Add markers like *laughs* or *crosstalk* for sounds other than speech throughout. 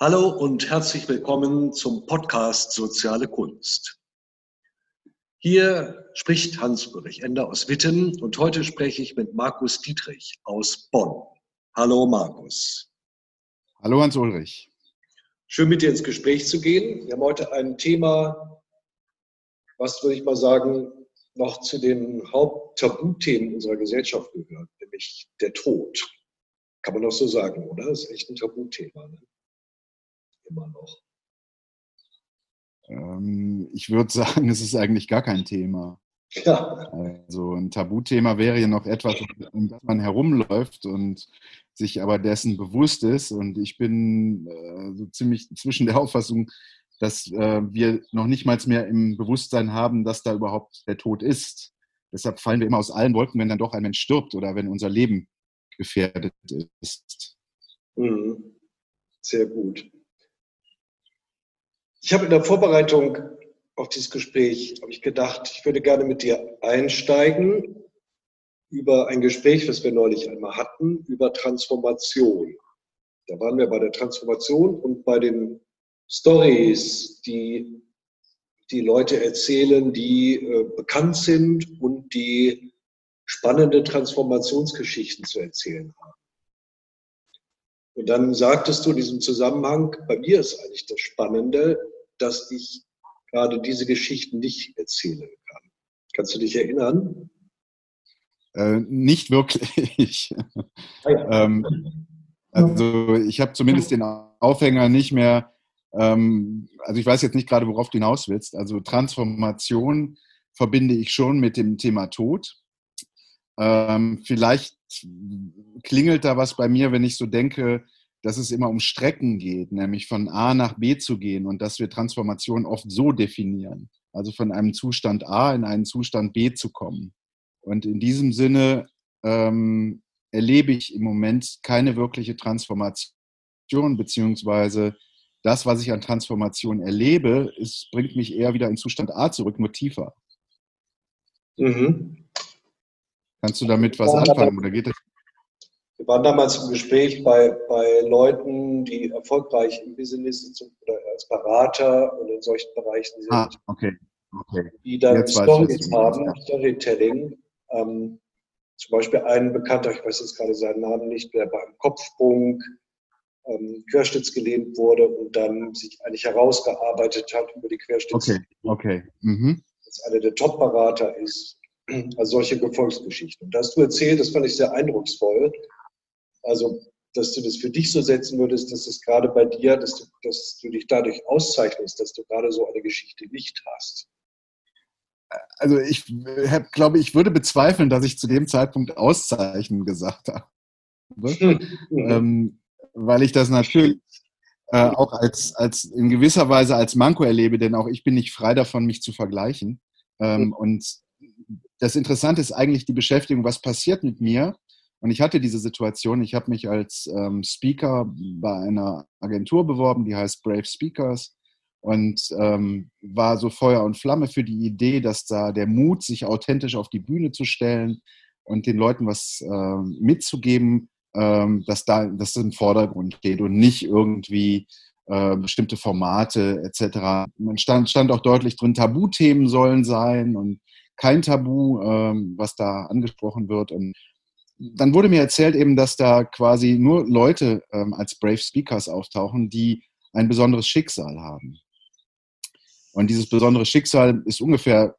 Hallo und herzlich willkommen zum Podcast Soziale Kunst. Hier spricht Hans-Ulrich Ender aus Witten und heute spreche ich mit Markus Dietrich aus Bonn. Hallo Markus. Hallo Hans-Ulrich. Schön mit dir ins Gespräch zu gehen. Wir haben heute ein Thema, was würde ich mal sagen, noch zu den Haupttabuthemen unserer Gesellschaft gehört, nämlich der Tod. Kann man doch so sagen, oder? Das ist echt ein Tabuthema. Ne? Immer noch. Ähm, ich würde sagen, *laughs* es ist eigentlich gar kein Thema. Ja. Also ein Tabuthema wäre ja noch etwas, um das man herumläuft und sich aber dessen bewusst ist. Und ich bin äh, so ziemlich zwischen der Auffassung, dass äh, wir noch nicht mal mehr im Bewusstsein haben, dass da überhaupt der Tod ist. Deshalb fallen wir immer aus allen Wolken, wenn dann doch ein Mensch stirbt oder wenn unser Leben gefährdet ist. Mhm. Sehr gut. Ich habe in der Vorbereitung auf dieses Gespräch habe ich gedacht, ich würde gerne mit dir einsteigen über ein Gespräch, das wir neulich einmal hatten, über Transformation. Da waren wir bei der Transformation und bei den Stories, die die Leute erzählen, die äh, bekannt sind und die spannende Transformationsgeschichten zu erzählen haben. Und dann sagtest du in diesem Zusammenhang, bei mir ist eigentlich das Spannende, dass ich gerade diese Geschichten nicht erzählen kann. Kannst du dich erinnern? Äh, nicht wirklich. Ah, ja. *laughs* ähm, also ich habe zumindest den Aufhänger nicht mehr ähm, also ich weiß jetzt nicht gerade, worauf du hinaus willst. Also Transformation verbinde ich schon mit dem Thema Tod. Ähm, vielleicht klingelt da was bei mir, wenn ich so denke, dass es immer um Strecken geht, nämlich von A nach B zu gehen und dass wir Transformation oft so definieren. Also von einem Zustand A in einen Zustand B zu kommen. Und in diesem Sinne ähm, erlebe ich im Moment keine wirkliche Transformation, beziehungsweise das, was ich an Transformation erlebe, ist, bringt mich eher wieder in Zustand A zurück, nur tiefer. Mhm. Kannst du damit was anfangen oder geht das? Wir waren damals im Gespräch bei, bei Leuten, die erfolgreich im Business sind oder als Berater und in solchen Bereichen sind, ah, okay. Okay. die dann Jetzt Stories haben, meinst, Storytelling. Ähm, zum Beispiel ein Bekannter, ich weiß jetzt gerade seinen Namen nicht mehr, beim Kopfsprung ähm, querschnittsgelähmt wurde und dann sich eigentlich herausgearbeitet hat über die Querschnitts. Okay, okay. Mhm. Dass einer der Top-Berater ist. Also solche Gefolgsgeschichten. Und da hast du erzählt, das fand ich sehr eindrucksvoll. Also, dass du das für dich so setzen würdest, dass es gerade bei dir, dass du, dass du dich dadurch auszeichnest, dass du gerade so eine Geschichte nicht hast. Also ich hab, glaube, ich würde bezweifeln, dass ich zu dem Zeitpunkt auszeichnen gesagt habe. *laughs* Ähm, weil ich das natürlich äh, auch als, als in gewisser Weise als Manko erlebe, denn auch ich bin nicht frei davon, mich zu vergleichen. Ähm, und das Interessante ist eigentlich die Beschäftigung, was passiert mit mir. Und ich hatte diese Situation, ich habe mich als ähm, Speaker bei einer Agentur beworben, die heißt Brave Speakers und ähm, war so Feuer und Flamme für die Idee, dass da der Mut, sich authentisch auf die Bühne zu stellen und den Leuten was äh, mitzugeben, ähm, dass da das im Vordergrund steht und nicht irgendwie äh, bestimmte Formate etc. Man stand, stand auch deutlich drin, Tabuthemen sollen sein und kein Tabu, ähm, was da angesprochen wird. Und dann wurde mir erzählt eben, dass da quasi nur Leute ähm, als Brave Speakers auftauchen, die ein besonderes Schicksal haben. Und dieses besondere Schicksal ist ungefähr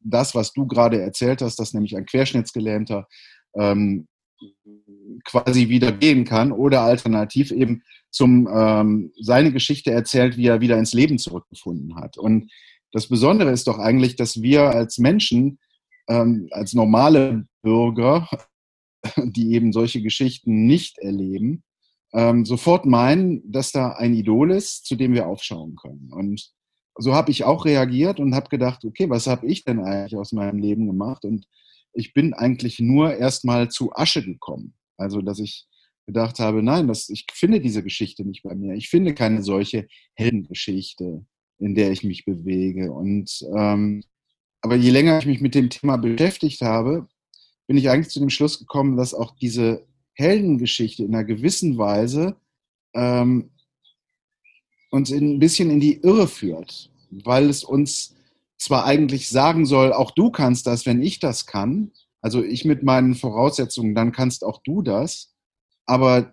das, was du gerade erzählt hast, dass nämlich ein Querschnittsgelähmter ähm, quasi wieder gehen kann oder alternativ eben zum ähm, seine Geschichte erzählt, wie er wieder ins Leben zurückgefunden hat. Und das Besondere ist doch eigentlich, dass wir als Menschen, ähm, als normale Bürger, *laughs* die eben solche Geschichten nicht erleben, ähm, sofort meinen, dass da ein Idol ist, zu dem wir aufschauen können. Und so habe ich auch reagiert und habe gedacht, okay, was habe ich denn eigentlich aus meinem Leben gemacht? Und ich bin eigentlich nur erstmal zu Asche gekommen. Also, dass ich gedacht habe, nein, das, ich finde diese Geschichte nicht bei mir. Ich finde keine solche Heldengeschichte, in der ich mich bewege. Und ähm, aber je länger ich mich mit dem Thema beschäftigt habe, bin ich eigentlich zu dem Schluss gekommen, dass auch diese Heldengeschichte in einer gewissen Weise ähm, uns in, ein bisschen in die Irre führt, weil es uns zwar eigentlich sagen soll, auch du kannst das, wenn ich das kann, also ich mit meinen Voraussetzungen, dann kannst auch du das, aber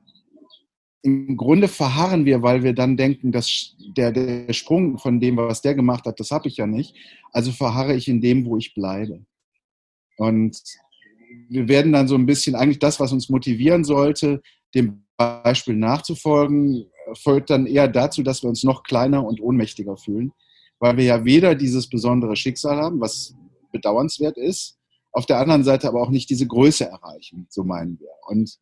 im Grunde verharren wir, weil wir dann denken, dass der, der Sprung von dem, was der gemacht hat, das habe ich ja nicht. Also verharre ich in dem, wo ich bleibe. Und wir werden dann so ein bisschen eigentlich das, was uns motivieren sollte, dem Beispiel nachzufolgen, folgt dann eher dazu, dass wir uns noch kleiner und ohnmächtiger fühlen, weil wir ja weder dieses besondere Schicksal haben, was bedauernswert ist, auf der anderen Seite aber auch nicht diese Größe erreichen, so meinen wir. Und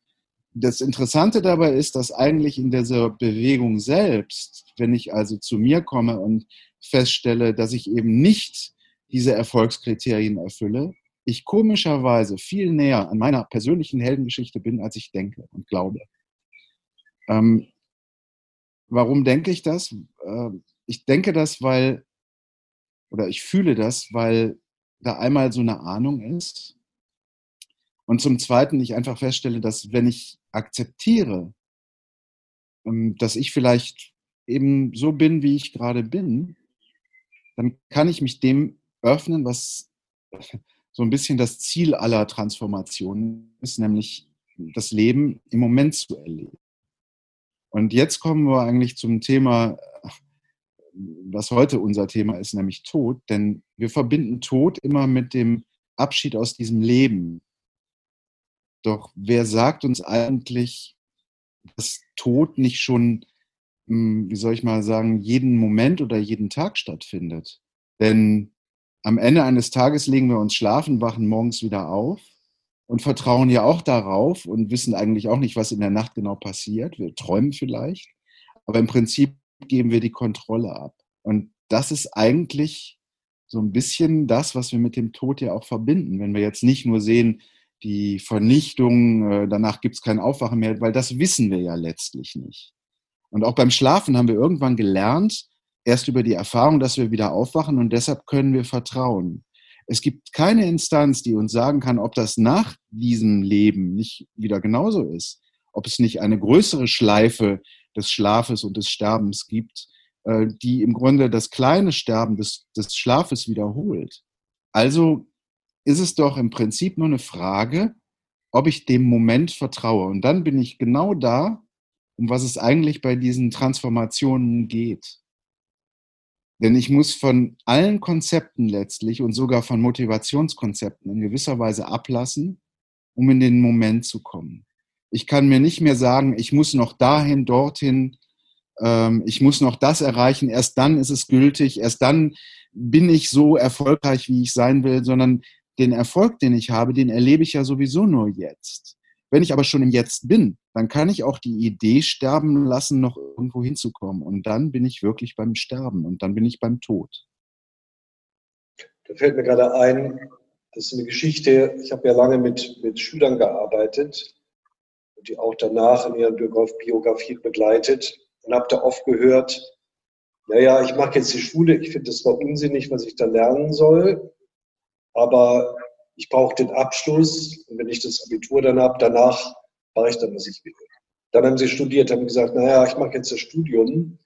das Interessante dabei ist, dass eigentlich in dieser Bewegung selbst, wenn ich also zu mir komme und feststelle, dass ich eben nicht diese Erfolgskriterien erfülle, ich komischerweise viel näher an meiner persönlichen Heldengeschichte bin, als ich denke und glaube. Ähm, warum denke ich das? Äh, ich denke das, weil, oder ich fühle das, weil da einmal so eine Ahnung ist. Und zum Zweiten ich einfach feststelle, dass wenn ich akzeptiere, ähm, dass ich vielleicht eben so bin, wie ich gerade bin, dann kann ich mich dem öffnen, was so ein bisschen das Ziel aller Transformationen ist, nämlich das Leben im Moment zu erleben. Und jetzt kommen wir eigentlich zum Thema, was heute unser Thema ist, nämlich Tod. Denn wir verbinden Tod immer mit dem Abschied aus diesem Leben. Doch wer sagt uns eigentlich, dass Tod nicht schon, hm, wie soll ich mal sagen, jeden Moment oder jeden Tag stattfindet? Denn am Ende eines Tages legen wir uns schlafen, wachen morgens wieder auf und vertrauen ja auch darauf und wissen eigentlich auch nicht, was in der Nacht genau passiert. Wir träumen vielleicht, aber im Prinzip geben wir die Kontrolle ab. Und das ist eigentlich so ein bisschen das, was wir mit dem Tod ja auch verbinden. Wenn wir jetzt nicht nur sehen, die Vernichtung, äh, danach gibt es kein Aufwachen mehr, weil das wissen wir ja letztlich nicht. Und auch beim Schlafen haben wir irgendwann gelernt, erst über die Erfahrung, dass wir wieder aufwachen und deshalb können wir vertrauen. Es gibt keine Instanz, die uns sagen kann, ob das nach diesem Leben nicht wieder genauso ist, ob es nicht eine größere Schleife des Schlafes und des Sterbens gibt, äh, die im Grunde das kleine Sterben des, des Schlafes wiederholt. Also ist es doch im Prinzip nur eine Frage, ob ich dem Moment vertraue. Und dann bin ich genau da, um was es eigentlich bei diesen Transformationen geht. Denn ich muss von allen Konzepten letztlich und sogar von Motivationskonzepten in gewisser Weise ablassen, um in den Moment zu kommen. Ich kann mir nicht mehr sagen, ich muss noch dahin, dorthin, ähm, ich muss noch das erreichen, erst dann ist es gültig, erst dann bin ich so erfolgreich, wie ich sein will, sondern den Erfolg, den ich habe, den erlebe ich ja sowieso nur jetzt. Wenn ich aber schon im Jetzt bin, dann kann ich auch die Idee sterben lassen, noch irgendwo hinzukommen. Und dann bin ich wirklich beim Sterben und dann bin ich beim Tod. Da fällt mir gerade ein, das ist eine Geschichte, ich habe ja lange mit, mit Schülern gearbeitet und die auch danach in ihren Biografien begleitet und habe da oft gehört, naja, ich mache jetzt die Schule, ich finde das zwar unsinnig, was ich da lernen soll, aber ich brauche den Abschluss und wenn ich das Abitur dann habe, danach mache ich dann, was ich will. Dann haben sie studiert, haben gesagt, naja, ich mache jetzt das Studium,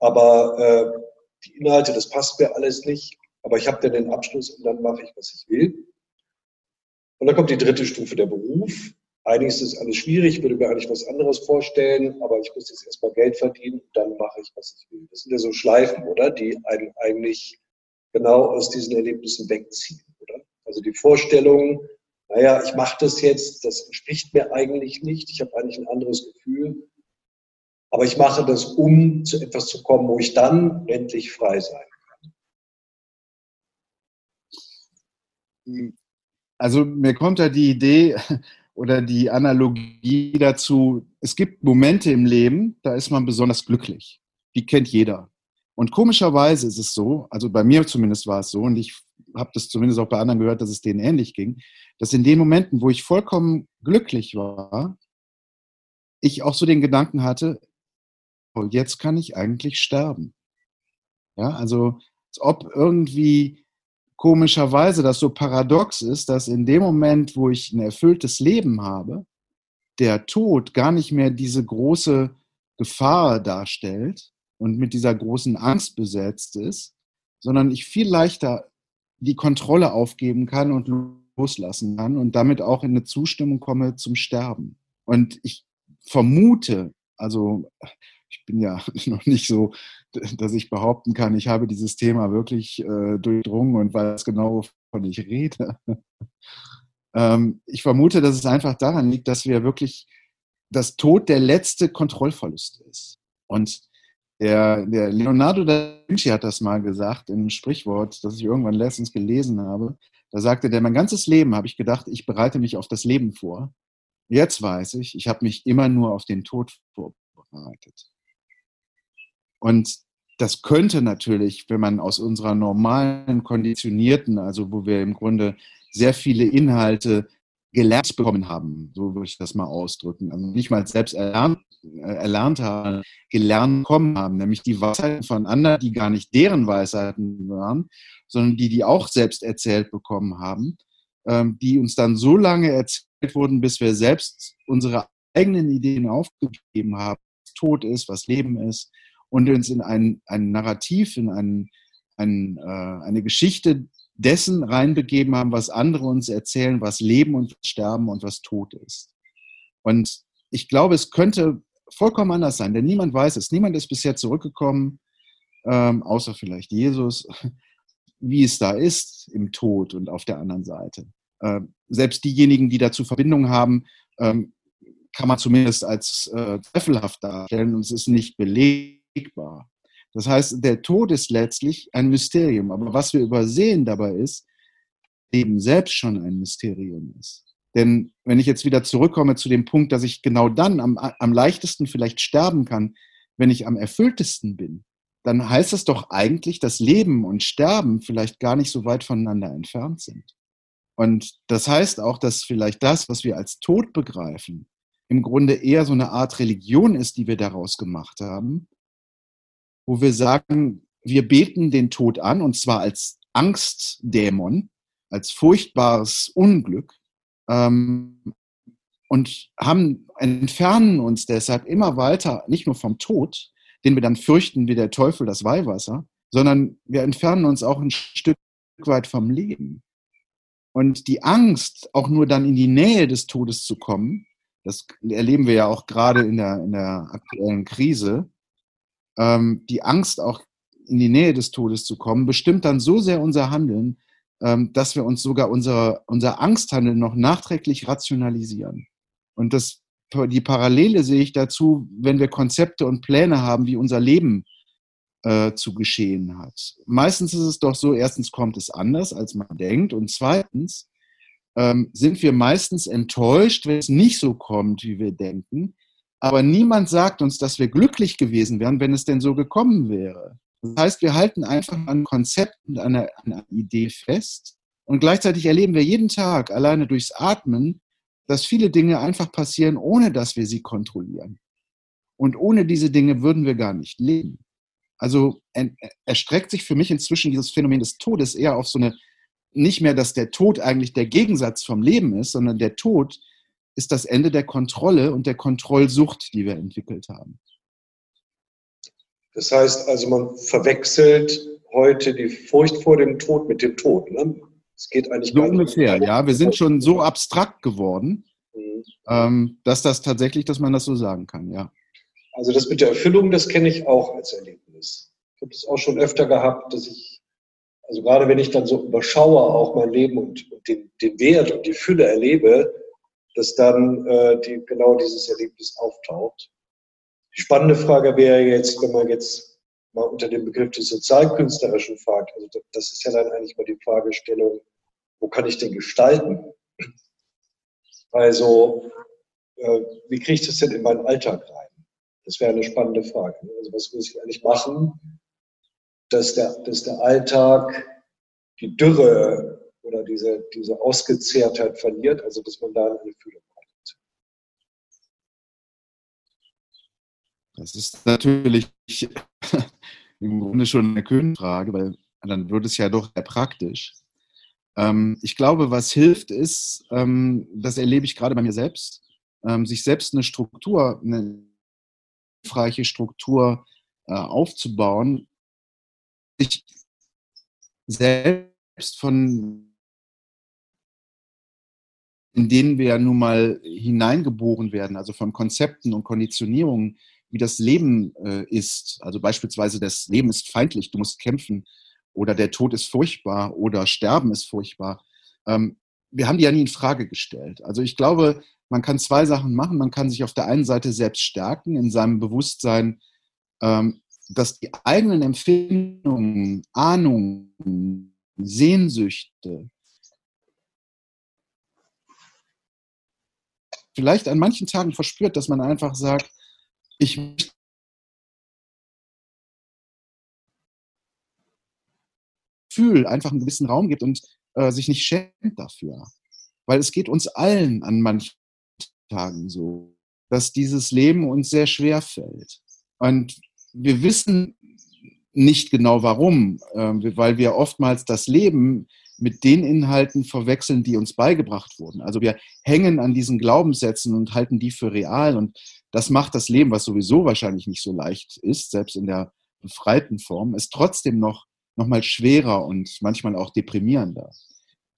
aber äh, die Inhalte, das passt mir alles nicht, aber ich habe dann den Abschluss und dann mache ich, was ich will. Und dann kommt die dritte Stufe, der Beruf. Eigentlich ist das alles schwierig, würde mir eigentlich was anderes vorstellen, aber ich muss jetzt erstmal Geld verdienen und dann mache ich, was ich will. Das sind ja so Schleifen, oder? Die einen eigentlich genau aus diesen Erlebnissen wegziehen. Also die Vorstellung, naja, ich mache das jetzt, das entspricht mir eigentlich nicht, ich habe eigentlich ein anderes Gefühl, aber ich mache das, um zu etwas zu kommen, wo ich dann endlich frei sein kann. Also mir kommt da die Idee, *laughs* oder die Analogie dazu, es gibt Momente im Leben, da ist man besonders glücklich. Die kennt jeder. Und komischerweise ist es so, also bei mir zumindest war es so, und ich habe das zumindest auch bei anderen gehört, dass es denen ähnlich ging, dass in den Momenten, wo ich vollkommen glücklich war, ich auch so den Gedanken hatte, oh, jetzt kann ich eigentlich sterben. Ja, also als ob irgendwie komischerweise das so paradox ist, dass in dem Moment, wo ich ein erfülltes Leben habe, der Tod gar nicht mehr diese große Gefahr darstellt und mit dieser großen Angst besetzt ist, sondern ich viel leichter die Kontrolle aufgeben kann und loslassen kann und damit auch in eine Zustimmung komme zum Sterben. Und ich vermute, also ich bin ja *laughs* noch nicht so, dass ich behaupten kann, ich habe dieses Thema wirklich äh, durchdrungen und weiß genau, wovon ich rede. *laughs* ähm, ich vermute, dass es einfach daran liegt, dass wir wirklich das Tod der letzte Kontrollverlust ist. Und der, der Leonardo da Vinci hat das mal gesagt in einem Sprichwort, das ich irgendwann letztens gelesen habe. Da sagte der, mein ganzes Leben habe ich gedacht, ich bereite mich auf das Leben vor. Jetzt weiß ich, ich habe mich immer nur auf den Tod vorbereitet. Und das könnte natürlich, wenn man aus unserer normalen, konditionierten, also wo wir im Grunde sehr viele Inhalte gelernt bekommen haben, so würde ich das mal ausdrücken. Also nicht mal selbst erlernt, äh, erlernt haben, gelernt bekommen haben, nämlich die Weisheiten von anderen, die gar nicht deren Weisheiten waren, sondern die, die auch selbst erzählt bekommen haben, ähm, die uns dann so lange erzählt wurden, bis wir selbst unsere eigenen Ideen aufgegeben haben, was Tod ist, was Leben ist, und uns in ein, ein Narrativ, in ein, ein, äh, eine Geschichte dessen reinbegeben haben, was andere uns erzählen, was Leben und Sterben und was Tod ist. Und ich glaube, es könnte vollkommen anders sein, denn niemand weiß es. Niemand ist bisher zurückgekommen, ähm, außer vielleicht Jesus, *laughs* wie es da ist im Tod und auf der anderen Seite. Ähm, selbst diejenigen, die dazu Verbindung haben, ähm, kann man zumindest als äh, zweifelhaft darstellen und es ist nicht belegbar. Das heißt, der Tod ist letztlich ein Mysterium. Aber was wir übersehen dabei ist, Leben selbst schon ein Mysterium ist. Denn wenn ich jetzt wieder zurückkomme zu dem Punkt, dass ich genau dann am, am leichtesten vielleicht sterben kann, wenn ich am erfülltesten bin, dann heißt das doch eigentlich, dass Leben und Sterben vielleicht gar nicht so weit voneinander entfernt sind. Und das heißt auch, dass vielleicht das, was wir als Tod begreifen, im Grunde eher so eine Art Religion ist, die wir daraus gemacht haben, wo wir sagen, wir beten den Tod an, und zwar als Angstdämon, als furchtbares Unglück, ähm, und haben, entfernen uns deshalb immer weiter, nicht nur vom Tod, den wir dann fürchten wie der Teufel das Weihwasser, sondern wir entfernen uns auch ein Stück weit vom Leben. Und die Angst, auch nur dann in die Nähe des Todes zu kommen, das erleben wir ja auch gerade in der, in der aktuellen Krise, ähm, die Angst auch in die Nähe des Todes zu kommen, bestimmt dann so sehr unser Handeln, ähm, dass wir uns sogar unser, unser Angsthandeln noch nachträglich rationalisieren. Und das, die Parallele sehe ich dazu, wenn wir Konzepte und Pläne haben, wie unser Leben äh, zu geschehen hat. Meistens ist es doch so, erstens kommt es anders, als man denkt, und zweitens ähm, sind wir meistens enttäuscht, wenn es nicht so kommt, wie wir denken, aber niemand sagt uns, dass wir glücklich gewesen wären, wenn es denn so gekommen wäre. Das heißt, wir halten einfach an Konzepten, an einer, an einer Idee fest. Und gleichzeitig erleben wir jeden Tag alleine durchs Atmen, dass viele Dinge einfach passieren, ohne dass wir sie kontrollieren. Und ohne diese Dinge würden wir gar nicht leben. Also erstreckt sich für mich inzwischen dieses Phänomen des Todes eher auf so eine, nicht mehr, dass der Tod eigentlich der Gegensatz vom Leben ist, sondern der Tod ist das Ende der Kontrolle und der Kontrollsucht, die wir entwickelt haben. Das heißt also, man verwechselt heute die Furcht vor dem Tod mit dem Tod. Ne? Es geht eigentlich so ungefähr, ja. Wir sind schon so abstrakt geworden, mhm. ähm, dass das tatsächlich, dass man das so sagen kann, ja. Also das mit der Erfüllung, das kenne ich auch als Erlebnis. Ich habe es auch schon öfter gehabt, dass ich, also gerade wenn ich dann so überschaue auch mein Leben und, und den, den Wert und die Fülle erlebe, dass dann äh, die, genau dieses Erlebnis auftaucht. Die spannende Frage wäre jetzt, wenn man jetzt mal unter dem Begriff des Sozialkünstlerischen fragt, also das ist ja dann eigentlich mal die Fragestellung, wo kann ich denn gestalten? Also, äh, wie kriege ich das denn in meinen Alltag rein? Das wäre eine spannende Frage. Also, was muss ich eigentlich machen, dass der, dass der Alltag die Dürre oder diese, diese Ausgezehrtheit verliert, also dass man da eine Fühlung hat. Das ist natürlich *laughs* im Grunde schon eine Königfrage, weil dann wird es ja doch sehr praktisch. Ähm, ich glaube, was hilft, ist, ähm, das erlebe ich gerade bei mir selbst, ähm, sich selbst eine Struktur, eine hilfreiche Struktur äh, aufzubauen, sich selbst von in denen wir ja nun mal hineingeboren werden, also von Konzepten und Konditionierungen, wie das Leben äh, ist. Also beispielsweise das Leben ist feindlich, du musst kämpfen oder der Tod ist furchtbar oder Sterben ist furchtbar. Ähm, wir haben die ja nie in Frage gestellt. Also ich glaube, man kann zwei Sachen machen. Man kann sich auf der einen Seite selbst stärken in seinem Bewusstsein, ähm, dass die eigenen Empfindungen, Ahnungen, Sehnsüchte vielleicht an manchen Tagen verspürt, dass man einfach sagt, ich Gefühl einfach einen gewissen Raum gibt und äh, sich nicht schämt dafür. Weil es geht uns allen an manchen Tagen so, dass dieses Leben uns sehr schwer fällt. Und wir wissen nicht genau warum, äh, weil wir oftmals das Leben mit den Inhalten verwechseln, die uns beigebracht wurden. Also wir hängen an diesen Glaubenssätzen und halten die für real und das macht das Leben, was sowieso wahrscheinlich nicht so leicht ist, selbst in der befreiten Form, ist trotzdem noch, noch mal schwerer und manchmal auch deprimierender.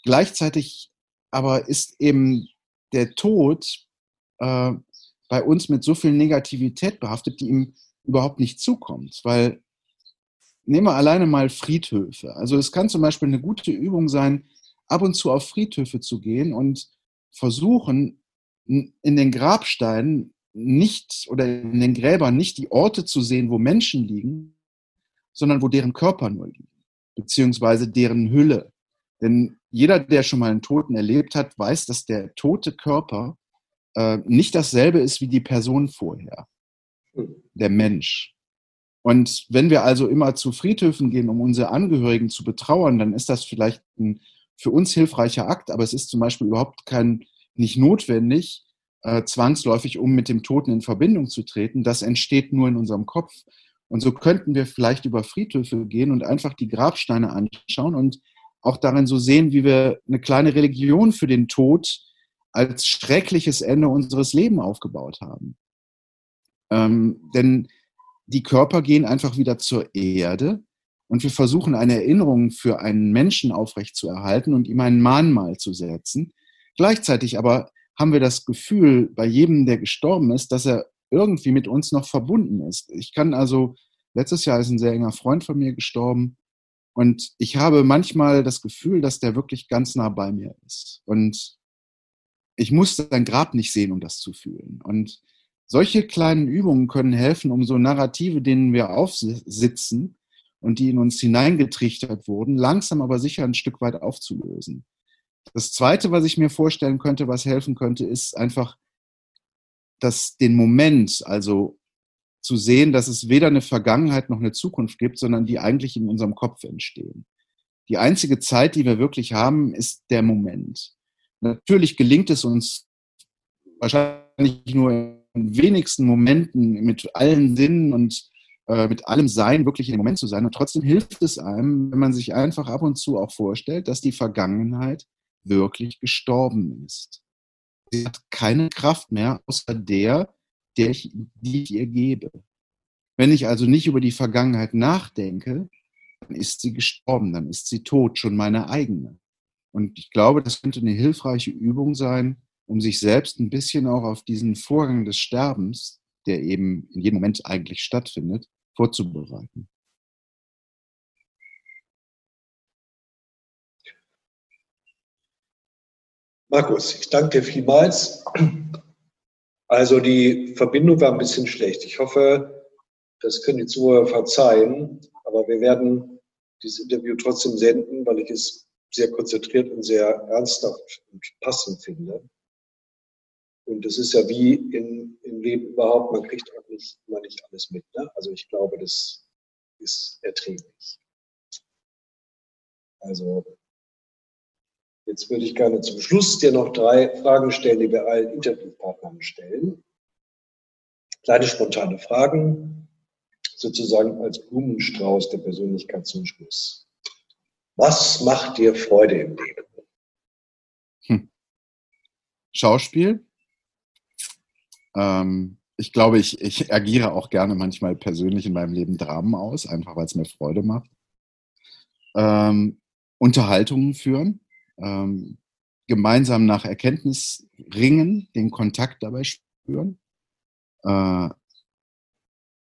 Gleichzeitig aber ist eben der Tod äh, bei uns mit so viel Negativität behaftet, die ihm überhaupt nicht zukommt, weil nehmen wir alleine mal Friedhöfe. Also es kann zum Beispiel eine gute Übung sein, ab und zu auf Friedhöfe zu gehen und versuchen, in den Grabsteinen nicht oder in den Gräbern nicht die Orte zu sehen, wo Menschen liegen, sondern wo deren Körper nur liegen, beziehungsweise deren Hülle. Denn jeder, der schon mal einen Toten erlebt hat, weiß, dass der tote Körper äh, nicht dasselbe ist wie die Person vorher, der Mensch. Und wenn wir also immer zu Friedhöfen gehen, um unsere Angehörigen zu betrauern, dann ist das vielleicht ein für uns hilfreicher Akt, aber es ist zum Beispiel überhaupt kein, nicht notwendig, äh, zwangsläufig, um mit dem Toten in Verbindung zu treten. Das entsteht nur in unserem Kopf. Und so könnten wir vielleicht über Friedhöfe gehen und einfach die Grabsteine anschauen und auch darin so sehen, wie wir eine kleine Religion für den Tod als schreckliches Ende unseres Lebens aufgebaut haben. Ähm, denn die Körper gehen einfach wieder zur Erde und wir versuchen eine Erinnerung für einen Menschen aufrechtzuerhalten und ihm ein Mahnmal zu setzen. Gleichzeitig aber haben wir das Gefühl bei jedem, der gestorben ist, dass er irgendwie mit uns noch verbunden ist. Ich kann also, letztes Jahr ist ein sehr enger Freund von mir gestorben und ich habe manchmal das Gefühl, dass der wirklich ganz nah bei mir ist. Und ich muss sein Grab nicht sehen, um das zu fühlen. Und solche kleinen Übungen können helfen, um so Narrative, denen wir aufsitzen und die in uns hineingetrichtert wurden, langsam aber sicher ein Stück weit aufzulösen. Das Zweite, was ich mir vorstellen könnte, was helfen könnte, ist einfach, dass den Moment, also zu sehen, dass es weder eine Vergangenheit noch eine Zukunft gibt, sondern die eigentlich in unserem Kopf entstehen. Die einzige Zeit, die wir wirklich haben, ist der Moment. Natürlich gelingt es uns wahrscheinlich nur wenigsten Momenten mit allen Sinnen und äh, mit allem Sein wirklich in dem Moment zu sein. Und trotzdem hilft es einem, wenn man sich einfach ab und zu auch vorstellt, dass die Vergangenheit wirklich gestorben ist. Sie hat keine Kraft mehr, außer der, der ich, die ich ihr gebe. Wenn ich also nicht über die Vergangenheit nachdenke, dann ist sie gestorben, dann ist sie tot, schon meine eigene. Und ich glaube, das könnte eine hilfreiche Übung sein, um sich selbst ein bisschen auch auf diesen Vorgang des Sterbens, der eben in jedem Moment eigentlich stattfindet, vorzubereiten. Markus, ich danke dir vielmals. Also die Verbindung war ein bisschen schlecht. Ich hoffe, das können die Zuhörer verzeihen, aber wir werden dieses Interview trotzdem senden, weil ich es sehr konzentriert und sehr ernsthaft und passend finde. Und es ist ja wie in, im Leben überhaupt, man kriegt auch nicht, immer nicht alles mit. Ne? Also ich glaube, das ist erträglich. Also jetzt würde ich gerne zum Schluss dir noch drei Fragen stellen, die wir allen Interviewpartnern stellen. Kleine spontane Fragen, sozusagen als Blumenstrauß der Persönlichkeit zum Schluss. Was macht dir Freude im Leben? Hm. Schauspiel. Ähm, ich glaube, ich, ich agiere auch gerne manchmal persönlich in meinem Leben Dramen aus, einfach weil es mir Freude macht. Ähm, Unterhaltungen führen, ähm, gemeinsam nach Erkenntnis ringen, den Kontakt dabei spüren. Äh,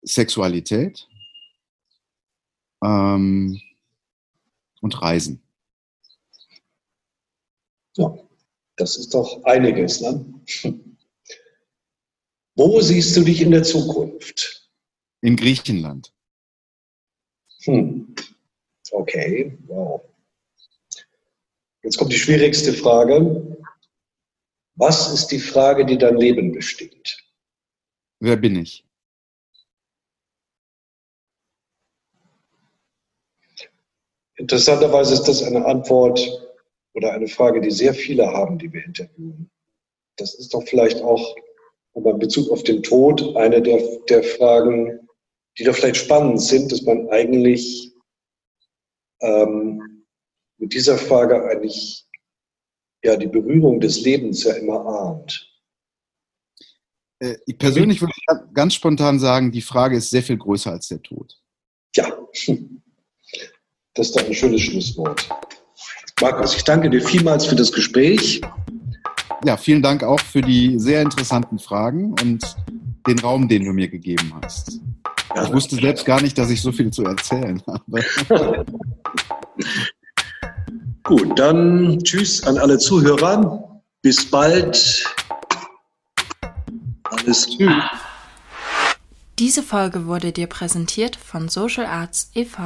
Sexualität ähm, und Reisen. Ja, das ist doch einiges. Ne? Wo siehst du dich in der Zukunft? In Griechenland. Hm. Okay, wow. Jetzt kommt die schwierigste Frage. Was ist die Frage, die dein Leben bestimmt? Wer bin ich? Interessanterweise ist das eine Antwort oder eine Frage, die sehr viele haben, die wir interviewen. Das ist doch vielleicht auch aber in Bezug auf den Tod eine der, der Fragen, die doch vielleicht spannend sind, dass man eigentlich ähm, mit dieser Frage eigentlich ja die Berührung des Lebens ja immer ahnt. Äh, ich persönlich würde ganz spontan sagen, die Frage ist sehr viel größer als der Tod. Ja, das ist doch ein schönes Schlusswort. Markus, ich danke dir vielmals für das Gespräch. Ja, vielen Dank auch für die sehr interessanten Fragen und den Raum, den du mir gegeben hast. Ich wusste selbst gar nicht, dass ich so viel zu erzählen habe. *laughs* Gut, dann tschüss an alle Zuhörer. Bis bald. Alles Tschüss. Diese Folge wurde dir präsentiert von Social Arts e.V.